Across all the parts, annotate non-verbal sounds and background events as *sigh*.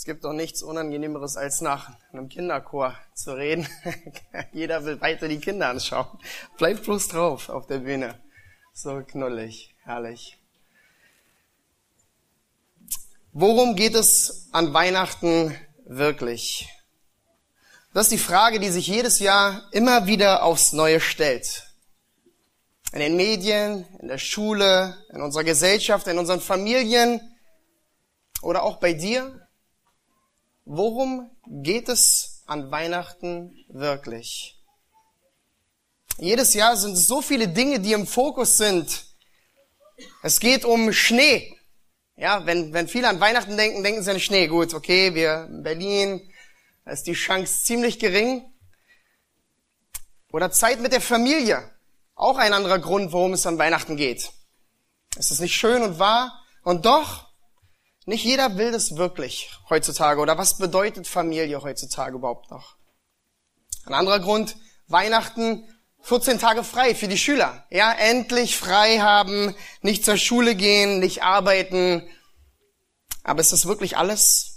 Es gibt doch nichts Unangenehmeres, als nach einem Kinderchor zu reden. *laughs* Jeder will weiter die Kinder anschauen. Bleibt bloß drauf auf der Bühne. So knullig, herrlich. Worum geht es an Weihnachten wirklich? Das ist die Frage, die sich jedes Jahr immer wieder aufs Neue stellt. In den Medien, in der Schule, in unserer Gesellschaft, in unseren Familien oder auch bei dir. Worum geht es an Weihnachten wirklich? Jedes Jahr sind es so viele Dinge, die im Fokus sind. Es geht um Schnee. Ja, wenn, wenn viele an Weihnachten denken, denken sie an Schnee. Gut, okay, wir in Berlin, da ist die Chance ziemlich gering. Oder Zeit mit der Familie. Auch ein anderer Grund, worum es an Weihnachten geht. Es ist nicht schön und wahr. Und doch, nicht jeder will das wirklich heutzutage. Oder was bedeutet Familie heutzutage überhaupt noch? Ein anderer Grund, Weihnachten 14 Tage frei für die Schüler. Ja, endlich frei haben, nicht zur Schule gehen, nicht arbeiten. Aber ist das wirklich alles?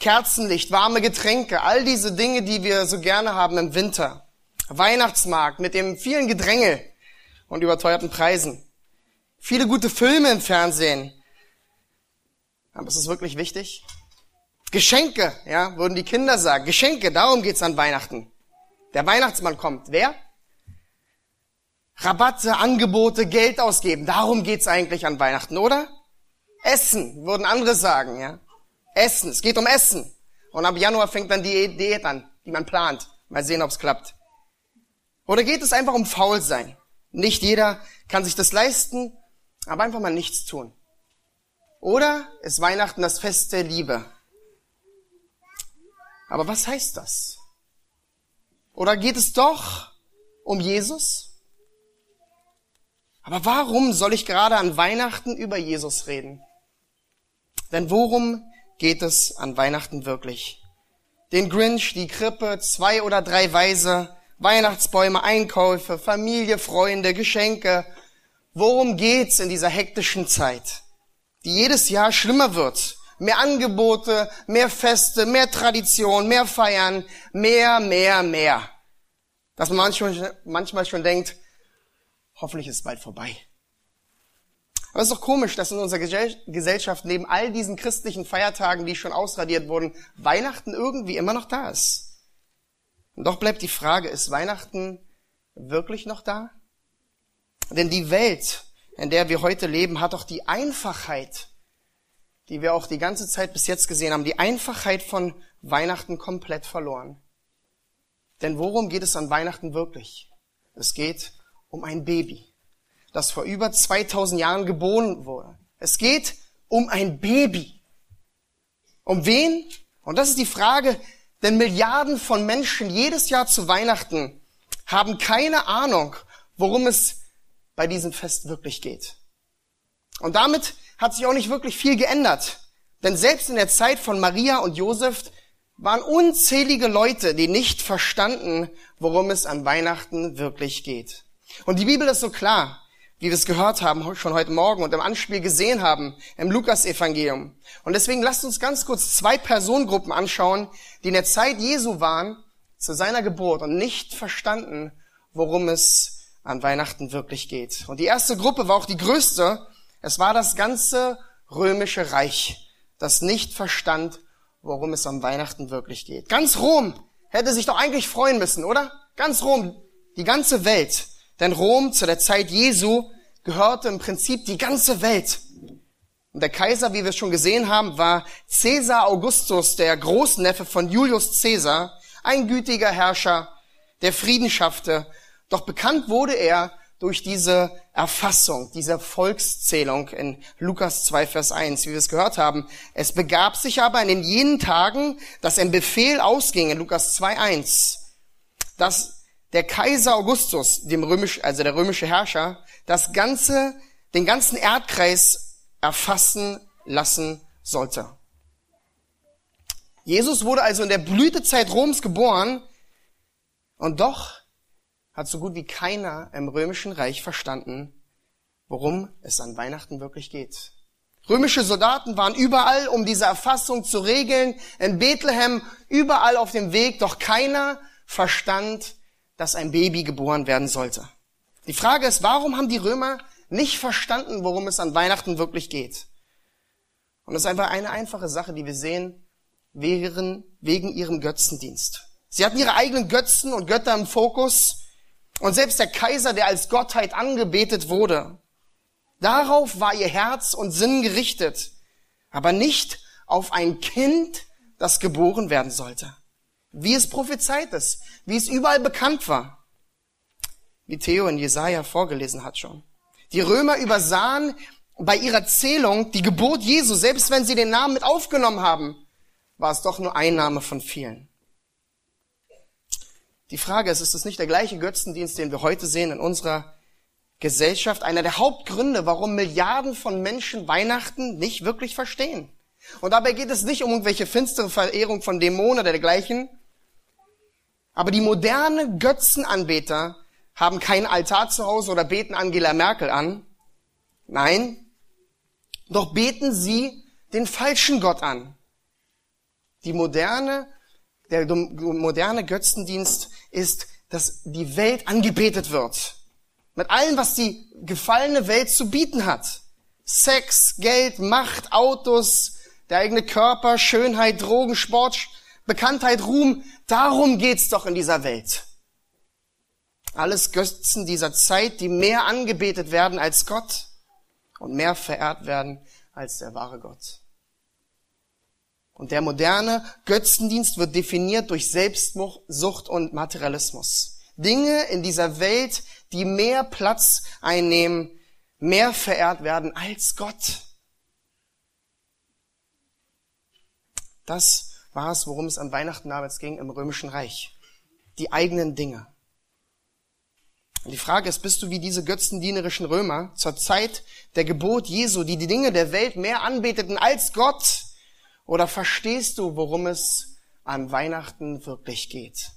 Kerzenlicht, warme Getränke, all diese Dinge, die wir so gerne haben im Winter. Weihnachtsmarkt mit dem vielen Gedränge und überteuerten Preisen. Viele gute Filme im Fernsehen. Aber ist das wirklich wichtig? Geschenke, ja, würden die Kinder sagen. Geschenke, darum geht's an Weihnachten. Der Weihnachtsmann kommt. Wer? Rabatte, Angebote, Geld ausgeben. Darum geht's eigentlich an Weihnachten, oder? Essen, würden andere sagen, ja. Essen, es geht um Essen. Und ab Januar fängt dann die Diät an, die man plant. Mal sehen, ob's klappt. Oder geht es einfach um Faulsein? Nicht jeder kann sich das leisten, aber einfach mal nichts tun. Oder ist Weihnachten das Fest der Liebe? Aber was heißt das? Oder geht es doch um Jesus? Aber warum soll ich gerade an Weihnachten über Jesus reden? Denn worum geht es an Weihnachten wirklich? Den Grinch, die Krippe, zwei oder drei Weise, Weihnachtsbäume, Einkäufe, Familie, Freunde, Geschenke. Worum geht's in dieser hektischen Zeit, die jedes Jahr schlimmer wird? Mehr Angebote, mehr Feste, mehr Tradition, mehr Feiern, mehr, mehr, mehr. Dass man manchmal, manchmal schon denkt, hoffentlich ist es bald vorbei. Aber es ist doch komisch, dass in unserer Gesellschaft neben all diesen christlichen Feiertagen, die schon ausradiert wurden, Weihnachten irgendwie immer noch da ist. Und doch bleibt die Frage, ist Weihnachten wirklich noch da? Denn die Welt, in der wir heute leben, hat doch die Einfachheit, die wir auch die ganze Zeit bis jetzt gesehen haben, die Einfachheit von Weihnachten komplett verloren. Denn worum geht es an Weihnachten wirklich? Es geht um ein Baby, das vor über 2000 Jahren geboren wurde. Es geht um ein Baby. Um wen? Und das ist die Frage, denn Milliarden von Menschen jedes Jahr zu Weihnachten haben keine Ahnung, worum es bei diesem Fest wirklich geht. Und damit hat sich auch nicht wirklich viel geändert. Denn selbst in der Zeit von Maria und Josef waren unzählige Leute, die nicht verstanden, worum es an Weihnachten wirklich geht. Und die Bibel ist so klar, wie wir es gehört haben schon heute Morgen und im Anspiel gesehen haben im Lukas-Evangelium. Und deswegen lasst uns ganz kurz zwei Personengruppen anschauen, die in der Zeit Jesu waren, zu seiner Geburt und nicht verstanden, worum es an Weihnachten wirklich geht. Und die erste Gruppe war auch die größte. Es war das ganze römische Reich, das nicht verstand, worum es an Weihnachten wirklich geht. Ganz Rom hätte sich doch eigentlich freuen müssen, oder? Ganz Rom, die ganze Welt denn Rom zu der Zeit Jesu gehörte im Prinzip die ganze Welt. Und der Kaiser, wie wir es schon gesehen haben, war Caesar Augustus, der Großneffe von Julius Caesar, ein gütiger Herrscher, der Frieden schaffte. Doch bekannt wurde er durch diese Erfassung, diese Volkszählung in Lukas 2, Vers 1, wie wir es gehört haben. Es begab sich aber in den jenen Tagen, dass ein Befehl ausging in Lukas 2, 1, dass der Kaiser Augustus, dem römisch, also der römische Herrscher, das ganze, den ganzen Erdkreis erfassen lassen sollte. Jesus wurde also in der Blütezeit Roms geboren und doch hat so gut wie keiner im römischen Reich verstanden, worum es an Weihnachten wirklich geht. Römische Soldaten waren überall, um diese Erfassung zu regeln, in Bethlehem, überall auf dem Weg, doch keiner verstand, dass ein Baby geboren werden sollte. Die Frage ist, warum haben die Römer nicht verstanden, worum es an Weihnachten wirklich geht? Und das ist einfach eine einfache Sache, die wir sehen, wegen, ihrem Götzendienst. Sie hatten ihre eigenen Götzen und Götter im Fokus. Und selbst der Kaiser, der als Gottheit angebetet wurde, Darauf war ihr Herz und Sinn gerichtet, aber nicht auf ein Kind, das geboren werden sollte. Wie es prophezeit ist, wie es überall bekannt war. Wie Theo in Jesaja vorgelesen hat schon. Die Römer übersahen bei ihrer Zählung die Geburt Jesu, selbst wenn sie den Namen mit aufgenommen haben, war es doch nur ein Name von vielen. Die Frage ist, ist es nicht der gleiche Götzendienst, den wir heute sehen in unserer Gesellschaft einer der Hauptgründe, warum Milliarden von Menschen Weihnachten nicht wirklich verstehen. Und dabei geht es nicht um irgendwelche finstere Verehrung von Dämonen oder dergleichen. Aber die moderne Götzenanbeter haben keinen Altar zu Hause oder beten Angela Merkel an. Nein, doch beten sie den falschen Gott an. Die moderne, der moderne Götzendienst ist, dass die Welt angebetet wird. Mit allem, was die gefallene Welt zu bieten hat. Sex, Geld, Macht, Autos, der eigene Körper, Schönheit, Drogen, Sport, Bekanntheit, Ruhm. Darum geht's doch in dieser Welt. Alles Götzen dieser Zeit, die mehr angebetet werden als Gott und mehr verehrt werden als der wahre Gott. Und der moderne Götzendienst wird definiert durch Selbstsucht und Materialismus. Dinge in dieser Welt, die mehr Platz einnehmen, mehr verehrt werden als Gott. Das war es, worum es an Weihnachten damals ging im Römischen Reich. Die eigenen Dinge. Und die Frage ist, bist du wie diese götzendienerischen Römer zur Zeit der Geburt Jesu, die die Dinge der Welt mehr anbeteten als Gott? Oder verstehst du, worum es an Weihnachten wirklich geht?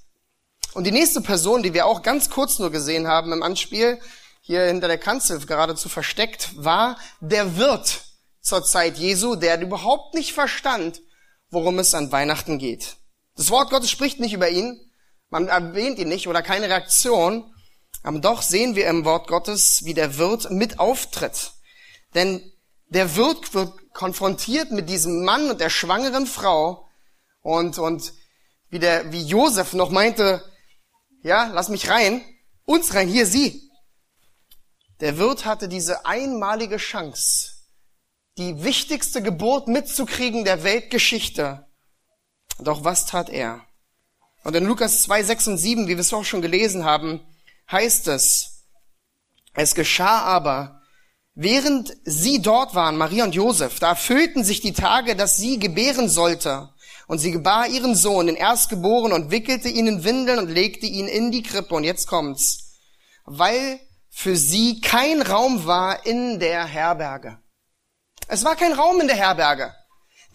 Und die nächste Person, die wir auch ganz kurz nur gesehen haben im Anspiel, hier hinter der Kanzel geradezu versteckt, war der Wirt zur Zeit Jesu, der überhaupt nicht verstand, worum es an Weihnachten geht. Das Wort Gottes spricht nicht über ihn, man erwähnt ihn nicht oder keine Reaktion, aber doch sehen wir im Wort Gottes, wie der Wirt mit auftritt. Denn der Wirt wird konfrontiert mit diesem Mann und der schwangeren Frau und, und wie der, wie Josef noch meinte, ja, lass mich rein, uns rein, hier sie. Der Wirt hatte diese einmalige Chance, die wichtigste Geburt mitzukriegen der Weltgeschichte. Doch was tat er? Und in Lukas 2, 6 und 7, wie wir es auch schon gelesen haben, heißt es, es geschah aber, während sie dort waren, Maria und Josef, da erfüllten sich die Tage, dass sie gebären sollte. Und sie gebar ihren Sohn, den Erstgeborenen, und wickelte ihn in Windeln und legte ihn in die Krippe. Und jetzt kommt's. Weil für sie kein Raum war in der Herberge. Es war kein Raum in der Herberge.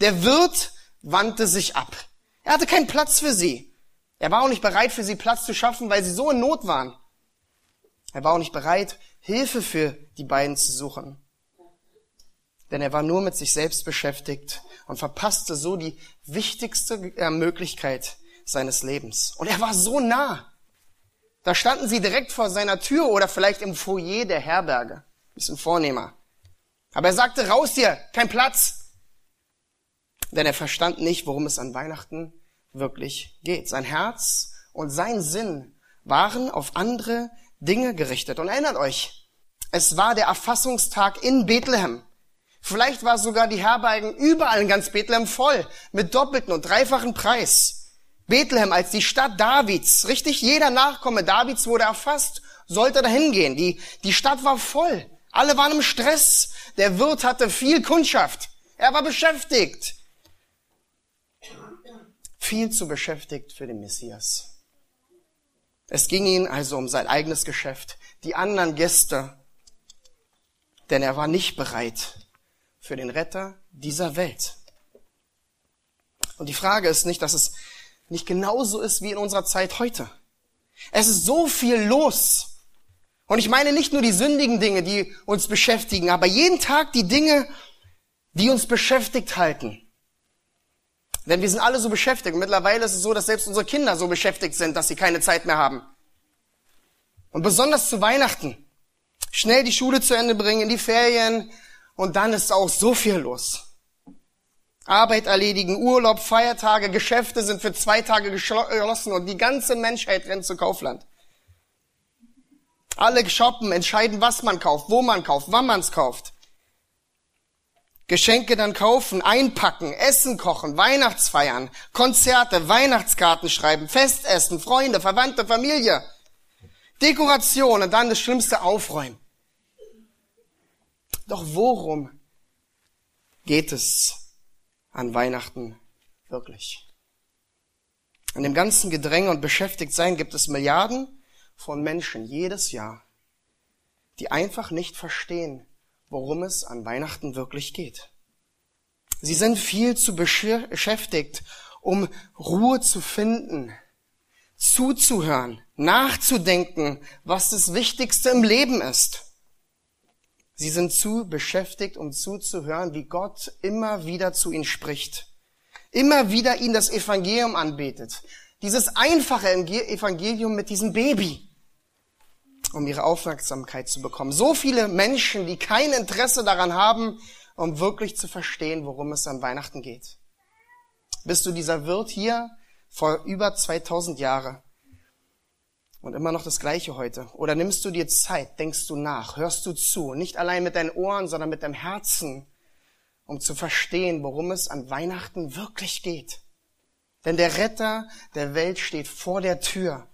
Der Wirt wandte sich ab. Er hatte keinen Platz für sie. Er war auch nicht bereit, für sie Platz zu schaffen, weil sie so in Not waren. Er war auch nicht bereit, Hilfe für die beiden zu suchen. Denn er war nur mit sich selbst beschäftigt und verpasste so die wichtigste äh, Möglichkeit seines Lebens. Und er war so nah. Da standen sie direkt vor seiner Tür oder vielleicht im Foyer der Herberge. Bisschen vornehmer. Aber er sagte, raus hier, kein Platz. Denn er verstand nicht, worum es an Weihnachten wirklich geht. Sein Herz und sein Sinn waren auf andere Dinge gerichtet. Und erinnert euch, es war der Erfassungstag in Bethlehem. Vielleicht war sogar die Herbergen überall in ganz Bethlehem voll, mit doppelten und dreifachen Preis. Bethlehem als die Stadt Davids, richtig jeder Nachkomme Davids wurde erfasst, sollte dahin gehen. Die, die Stadt war voll. Alle waren im Stress. Der Wirt hatte viel Kundschaft. Er war beschäftigt. Viel zu beschäftigt für den Messias. Es ging ihm also um sein eigenes Geschäft, die anderen Gäste, denn er war nicht bereit, für den Retter dieser Welt. Und die Frage ist nicht, dass es nicht genauso ist wie in unserer Zeit heute. Es ist so viel los. Und ich meine nicht nur die sündigen Dinge, die uns beschäftigen, aber jeden Tag die Dinge, die uns beschäftigt halten. Denn wir sind alle so beschäftigt. Und mittlerweile ist es so, dass selbst unsere Kinder so beschäftigt sind, dass sie keine Zeit mehr haben. Und besonders zu Weihnachten. Schnell die Schule zu Ende bringen, in die Ferien. Und dann ist auch so viel los. Arbeit erledigen, Urlaub, Feiertage, Geschäfte sind für zwei Tage geschlossen und die ganze Menschheit rennt zu Kaufland. Alle shoppen, entscheiden, was man kauft, wo man kauft, wann man es kauft. Geschenke dann kaufen, einpacken, Essen kochen, Weihnachtsfeiern, Konzerte, Weihnachtskarten schreiben, Festessen, Freunde, Verwandte, Familie, Dekoration und dann das Schlimmste aufräumen. Doch worum geht es an Weihnachten wirklich? An dem ganzen Gedränge und Beschäftigtsein gibt es Milliarden von Menschen jedes Jahr, die einfach nicht verstehen, worum es an Weihnachten wirklich geht. Sie sind viel zu beschäftigt, um Ruhe zu finden, zuzuhören, nachzudenken, was das Wichtigste im Leben ist. Sie sind zu beschäftigt, um zuzuhören, wie Gott immer wieder zu ihnen spricht, immer wieder ihnen das Evangelium anbetet. Dieses einfache Evangelium mit diesem Baby um ihre Aufmerksamkeit zu bekommen. So viele Menschen, die kein Interesse daran haben, um wirklich zu verstehen, worum es an Weihnachten geht. Bist du dieser Wirt hier vor über 2000 Jahre und immer noch das Gleiche heute? Oder nimmst du dir Zeit, denkst du nach, hörst du zu, nicht allein mit deinen Ohren, sondern mit deinem Herzen, um zu verstehen, worum es an Weihnachten wirklich geht? Denn der Retter der Welt steht vor der Tür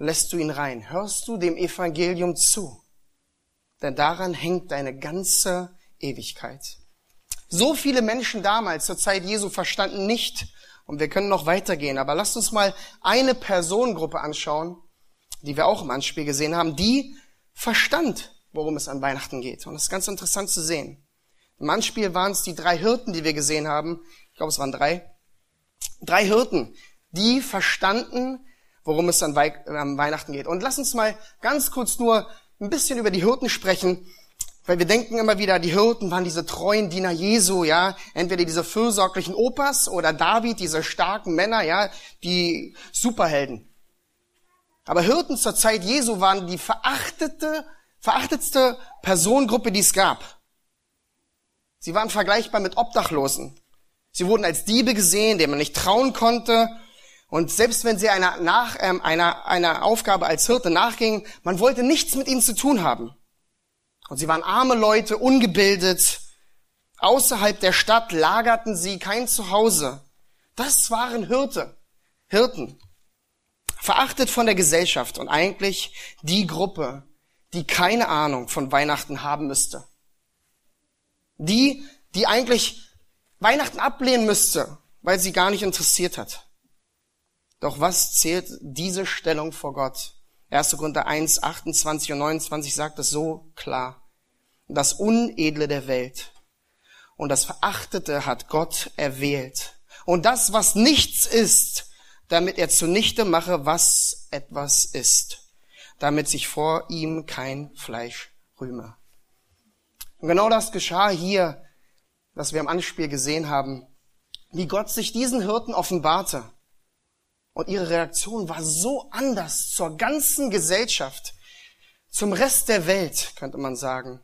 lässt du ihn rein? Hörst du dem Evangelium zu? Denn daran hängt deine ganze Ewigkeit. So viele Menschen damals zur Zeit Jesu verstanden nicht, und wir können noch weitergehen, aber lasst uns mal eine Personengruppe anschauen, die wir auch im Anspiel gesehen haben, die verstand, worum es an Weihnachten geht. Und das ist ganz interessant zu sehen. Im Anspiel waren es die drei Hirten, die wir gesehen haben. Ich glaube, es waren drei. Drei Hirten, die verstanden, worum es an Weihnachten geht. Und lass uns mal ganz kurz nur ein bisschen über die Hirten sprechen, weil wir denken immer wieder, die Hirten waren diese treuen Diener Jesu, ja, entweder diese fürsorglichen Opas oder David, diese starken Männer, ja, die Superhelden. Aber Hirten zur Zeit Jesu waren die verachtete, verachtetste Personengruppe, die es gab. Sie waren vergleichbar mit Obdachlosen. Sie wurden als Diebe gesehen, denen man nicht trauen konnte. Und selbst wenn sie einer, nach, ähm, einer, einer Aufgabe als Hirte nachgingen, man wollte nichts mit ihnen zu tun haben. Und sie waren arme Leute, ungebildet. Außerhalb der Stadt lagerten sie kein Zuhause. Das waren Hirte, Hirten. Verachtet von der Gesellschaft und eigentlich die Gruppe, die keine Ahnung von Weihnachten haben müsste. Die, die eigentlich Weihnachten ablehnen müsste, weil sie gar nicht interessiert hat. Doch was zählt diese Stellung vor Gott? 1. Korinther 1, 28 und 29 sagt es so klar. Das Unedle der Welt und das Verachtete hat Gott erwählt. Und das, was nichts ist, damit er zunichte mache, was etwas ist, damit sich vor ihm kein Fleisch rühme. Und genau das geschah hier, was wir im Anspiel gesehen haben, wie Gott sich diesen Hirten offenbarte. Und ihre Reaktion war so anders zur ganzen Gesellschaft, zum Rest der Welt, könnte man sagen.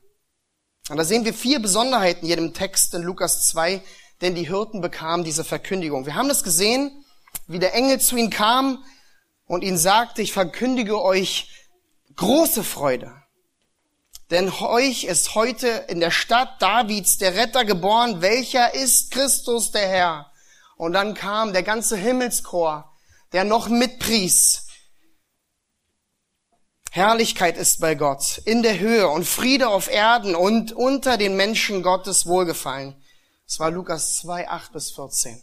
Und da sehen wir vier Besonderheiten in jedem Text in Lukas 2, denn die Hirten bekamen diese Verkündigung. Wir haben das gesehen, wie der Engel zu ihnen kam und ihnen sagte, ich verkündige euch große Freude. Denn euch ist heute in der Stadt Davids der Retter geboren, welcher ist Christus der Herr. Und dann kam der ganze Himmelschor der noch mitpries. Herrlichkeit ist bei Gott in der Höhe und Friede auf Erden und unter den Menschen Gottes Wohlgefallen. Das war Lukas 2, 8 bis 14.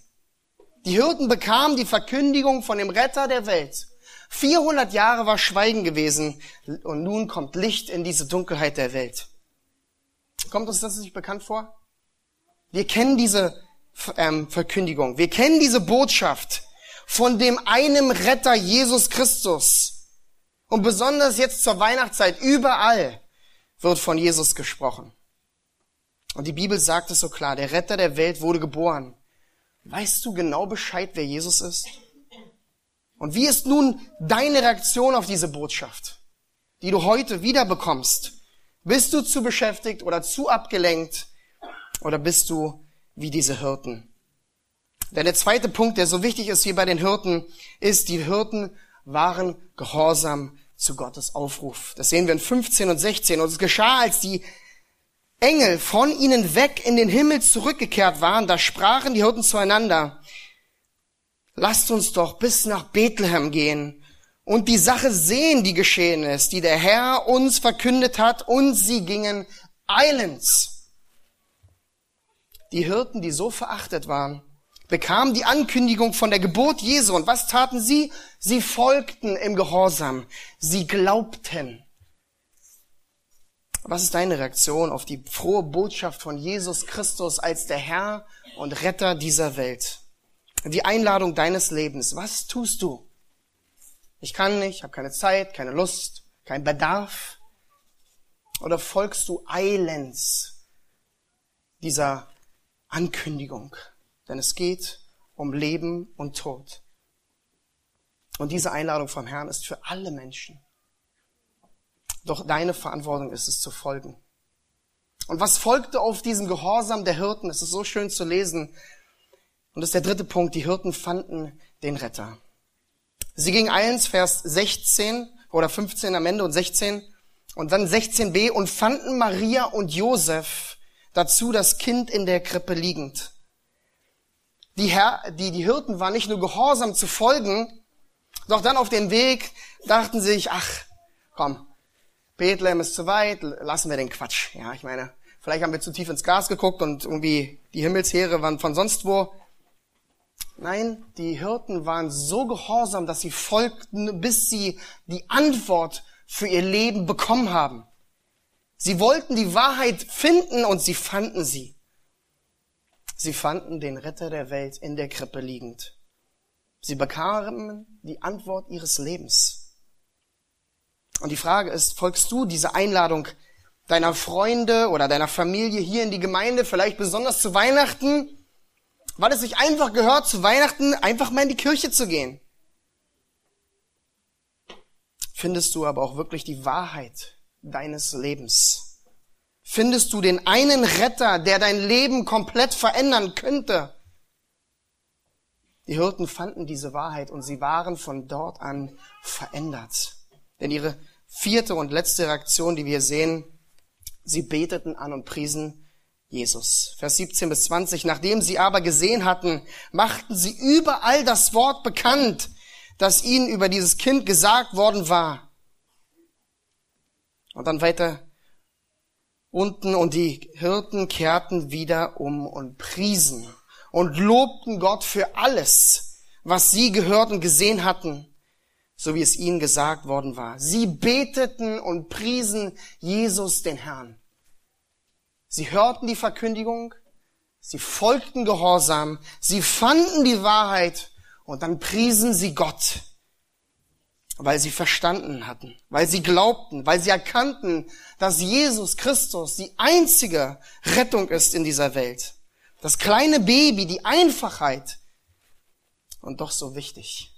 Die Hirten bekamen die Verkündigung von dem Retter der Welt. 400 Jahre war Schweigen gewesen und nun kommt Licht in diese Dunkelheit der Welt. Kommt uns das nicht bekannt vor? Wir kennen diese ähm, Verkündigung. Wir kennen diese Botschaft von dem einem Retter Jesus Christus. Und besonders jetzt zur Weihnachtszeit, überall wird von Jesus gesprochen. Und die Bibel sagt es so klar, der Retter der Welt wurde geboren. Weißt du genau Bescheid, wer Jesus ist? Und wie ist nun deine Reaktion auf diese Botschaft, die du heute wieder bekommst? Bist du zu beschäftigt oder zu abgelenkt oder bist du wie diese Hirten? Denn der zweite Punkt, der so wichtig ist hier bei den Hirten, ist, die Hirten waren gehorsam zu Gottes Aufruf. Das sehen wir in 15 und 16. Und es geschah, als die Engel von ihnen weg in den Himmel zurückgekehrt waren, da sprachen die Hirten zueinander, lasst uns doch bis nach Bethlehem gehen und die Sache sehen, die geschehen ist, die der Herr uns verkündet hat, und sie gingen eilends. Die Hirten, die so verachtet waren, bekamen die Ankündigung von der Geburt Jesu. Und was taten sie? Sie folgten im Gehorsam. Sie glaubten. Was ist deine Reaktion auf die frohe Botschaft von Jesus Christus als der Herr und Retter dieser Welt? Die Einladung deines Lebens. Was tust du? Ich kann nicht, habe keine Zeit, keine Lust, kein Bedarf. Oder folgst du eilends dieser Ankündigung? Denn es geht um Leben und Tod. Und diese Einladung vom Herrn ist für alle Menschen. Doch deine Verantwortung ist es zu folgen. Und was folgte auf diesen Gehorsam der Hirten? Es ist so schön zu lesen. Und das ist der dritte Punkt. Die Hirten fanden den Retter. Sie gingen eins, Vers 16 oder 15 am Ende und 16 und dann 16b und fanden Maria und Josef dazu das Kind in der Krippe liegend. Die, Herr, die, die Hirten waren nicht nur gehorsam zu folgen, doch dann auf den Weg dachten sich, ach, komm, Bethlehem ist zu weit, lassen wir den Quatsch. Ja, ich meine, vielleicht haben wir zu tief ins Gras geguckt und irgendwie die Himmelsheere waren von sonst wo. Nein, die Hirten waren so gehorsam, dass sie folgten, bis sie die Antwort für ihr Leben bekommen haben. Sie wollten die Wahrheit finden und sie fanden sie. Sie fanden den Retter der Welt in der Krippe liegend. Sie bekamen die Antwort ihres Lebens. Und die Frage ist, folgst du dieser Einladung deiner Freunde oder deiner Familie hier in die Gemeinde, vielleicht besonders zu Weihnachten, weil es sich einfach gehört, zu Weihnachten einfach mal in die Kirche zu gehen? Findest du aber auch wirklich die Wahrheit deines Lebens? Findest du den einen Retter, der dein Leben komplett verändern könnte? Die Hirten fanden diese Wahrheit und sie waren von dort an verändert. Denn ihre vierte und letzte Reaktion, die wir sehen, sie beteten an und priesen Jesus. Vers 17 bis 20. Nachdem sie aber gesehen hatten, machten sie überall das Wort bekannt, das ihnen über dieses Kind gesagt worden war. Und dann weiter unten und die Hirten kehrten wieder um und priesen und lobten Gott für alles, was sie gehört und gesehen hatten so wie es ihnen gesagt worden war. Sie beteten und priesen Jesus den Herrn. Sie hörten die Verkündigung, sie folgten Gehorsam, sie fanden die Wahrheit und dann priesen sie Gott, weil sie verstanden hatten, weil sie glaubten, weil sie erkannten, dass Jesus Christus die einzige Rettung ist in dieser Welt. Das kleine Baby, die Einfachheit und doch so wichtig.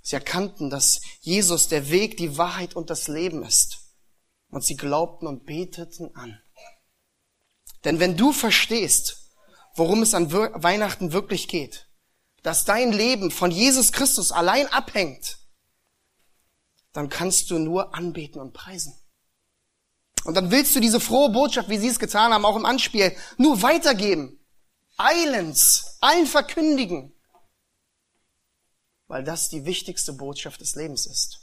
Sie erkannten, dass Jesus der Weg, die Wahrheit und das Leben ist. Und sie glaubten und beteten an. Denn wenn du verstehst, worum es an Weihnachten wirklich geht, dass dein Leben von Jesus Christus allein abhängt, dann kannst du nur anbeten und preisen. Und dann willst du diese frohe Botschaft, wie sie es getan haben, auch im Anspiel, nur weitergeben. Eilends, allen verkündigen weil das die wichtigste Botschaft des Lebens ist.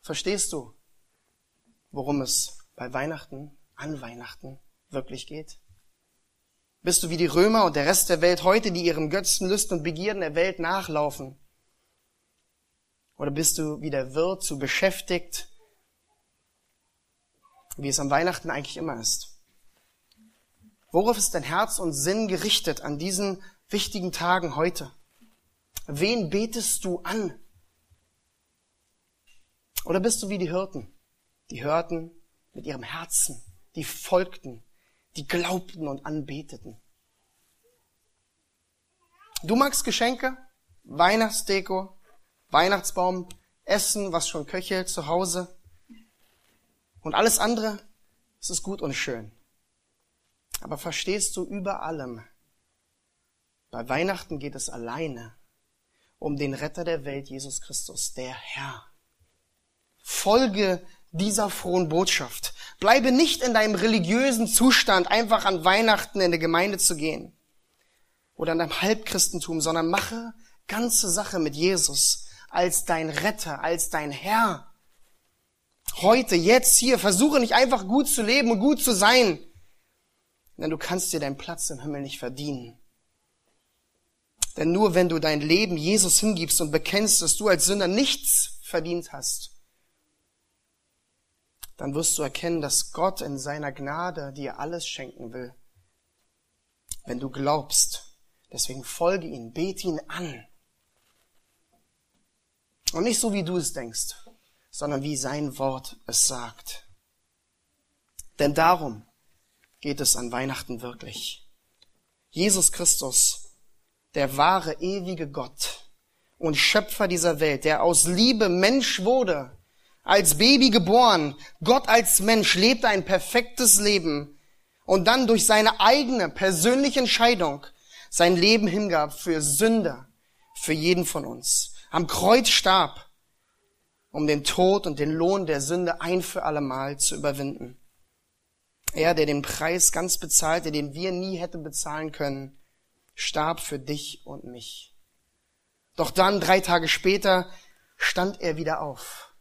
Verstehst du, worum es bei Weihnachten, an Weihnachten wirklich geht? Bist du wie die Römer und der Rest der Welt heute, die ihren Götzen, Lüsten und Begierden der Welt nachlaufen? Oder bist du wie der Wirt zu beschäftigt, wie es am Weihnachten eigentlich immer ist? Worauf ist dein Herz und Sinn gerichtet an diesen wichtigen Tagen heute? Wen betest du an? Oder bist du wie die Hirten, Die hörten mit ihrem Herzen, die folgten, die glaubten und anbeteten. Du magst Geschenke, Weihnachtsdeko, Weihnachtsbaum, Essen, was schon köchelt zu Hause. Und alles andere, es ist gut und schön. Aber verstehst du über allem, bei Weihnachten geht es alleine um den Retter der Welt, Jesus Christus, der Herr. Folge dieser frohen Botschaft. Bleibe nicht in deinem religiösen Zustand, einfach an Weihnachten in der Gemeinde zu gehen oder in deinem Halbchristentum, sondern mache ganze Sache mit Jesus als dein Retter, als dein Herr. Heute, jetzt, hier, versuche nicht einfach gut zu leben und gut zu sein, denn du kannst dir deinen Platz im Himmel nicht verdienen. Denn nur wenn du dein Leben Jesus hingibst und bekennst, dass du als Sünder nichts verdient hast, dann wirst du erkennen, dass Gott in seiner Gnade dir alles schenken will. Wenn du glaubst, deswegen folge ihn, bete ihn an. Und nicht so, wie du es denkst, sondern wie sein Wort es sagt. Denn darum geht es an Weihnachten wirklich. Jesus Christus, der wahre, ewige Gott und Schöpfer dieser Welt, der aus Liebe Mensch wurde, als Baby geboren, Gott als Mensch lebte ein perfektes Leben und dann durch seine eigene persönliche Entscheidung sein Leben hingab für Sünder, für jeden von uns. Am Kreuz starb, um den Tod und den Lohn der Sünde ein für allemal zu überwinden. Er, der den Preis ganz bezahlte, den wir nie hätten bezahlen können, starb für dich und mich. Doch dann, drei Tage später, stand er wieder auf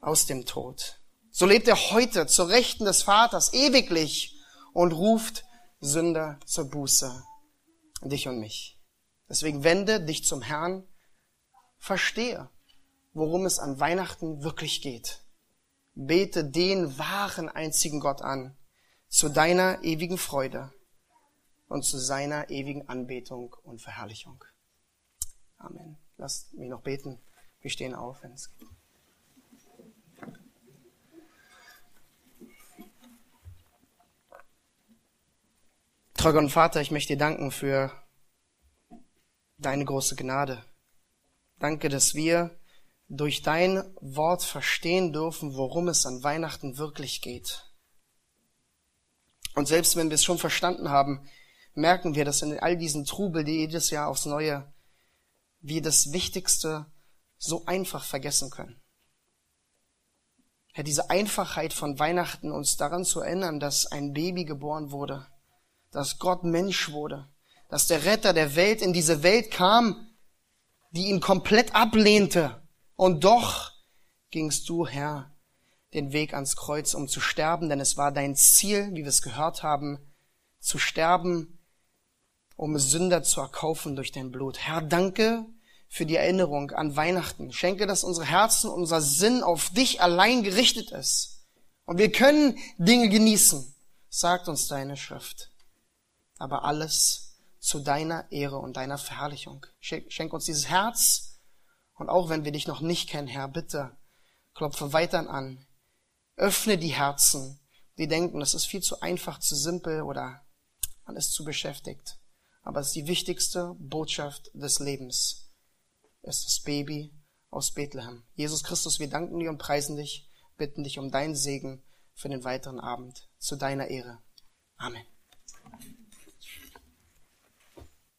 aus dem Tod. So lebt er heute zur Rechten des Vaters ewiglich und ruft Sünder zur Buße, dich und mich. Deswegen wende dich zum Herrn, verstehe, worum es an Weihnachten wirklich geht. Bete den wahren einzigen Gott an, zu deiner ewigen Freude und zu seiner ewigen Anbetung und Verherrlichung. Amen. Lasst mich noch beten. Wir stehen auf, wenn es geht. Treuer und Vater, ich möchte dir danken für deine große Gnade. Danke, dass wir durch dein Wort verstehen dürfen, worum es an Weihnachten wirklich geht. Und selbst wenn wir es schon verstanden haben, merken wir, dass in all diesen Trubel, die jedes Jahr aufs Neue, wir das Wichtigste so einfach vergessen können. Ja, diese Einfachheit von Weihnachten, uns daran zu erinnern, dass ein Baby geboren wurde, dass Gott Mensch wurde, dass der Retter der Welt in diese Welt kam, die ihn komplett ablehnte. Und doch gingst du, Herr, den Weg ans Kreuz, um zu sterben, denn es war dein Ziel, wie wir es gehört haben, zu sterben, um Sünder zu erkaufen durch dein Blut. Herr, danke für die Erinnerung an Weihnachten. Schenke, dass unsere Herzen, unser Sinn auf dich allein gerichtet ist. Und wir können Dinge genießen, sagt uns deine Schrift aber alles zu deiner Ehre und deiner Verherrlichung. Schenk uns dieses Herz und auch wenn wir dich noch nicht kennen, Herr, bitte klopfe weiter an. Öffne die Herzen, die denken, das ist viel zu einfach, zu simpel oder man ist zu beschäftigt. Aber es ist die wichtigste Botschaft des Lebens. Es ist das Baby aus Bethlehem. Jesus Christus, wir danken dir und preisen dich, bitten dich um deinen Segen für den weiteren Abend. Zu deiner Ehre. Amen.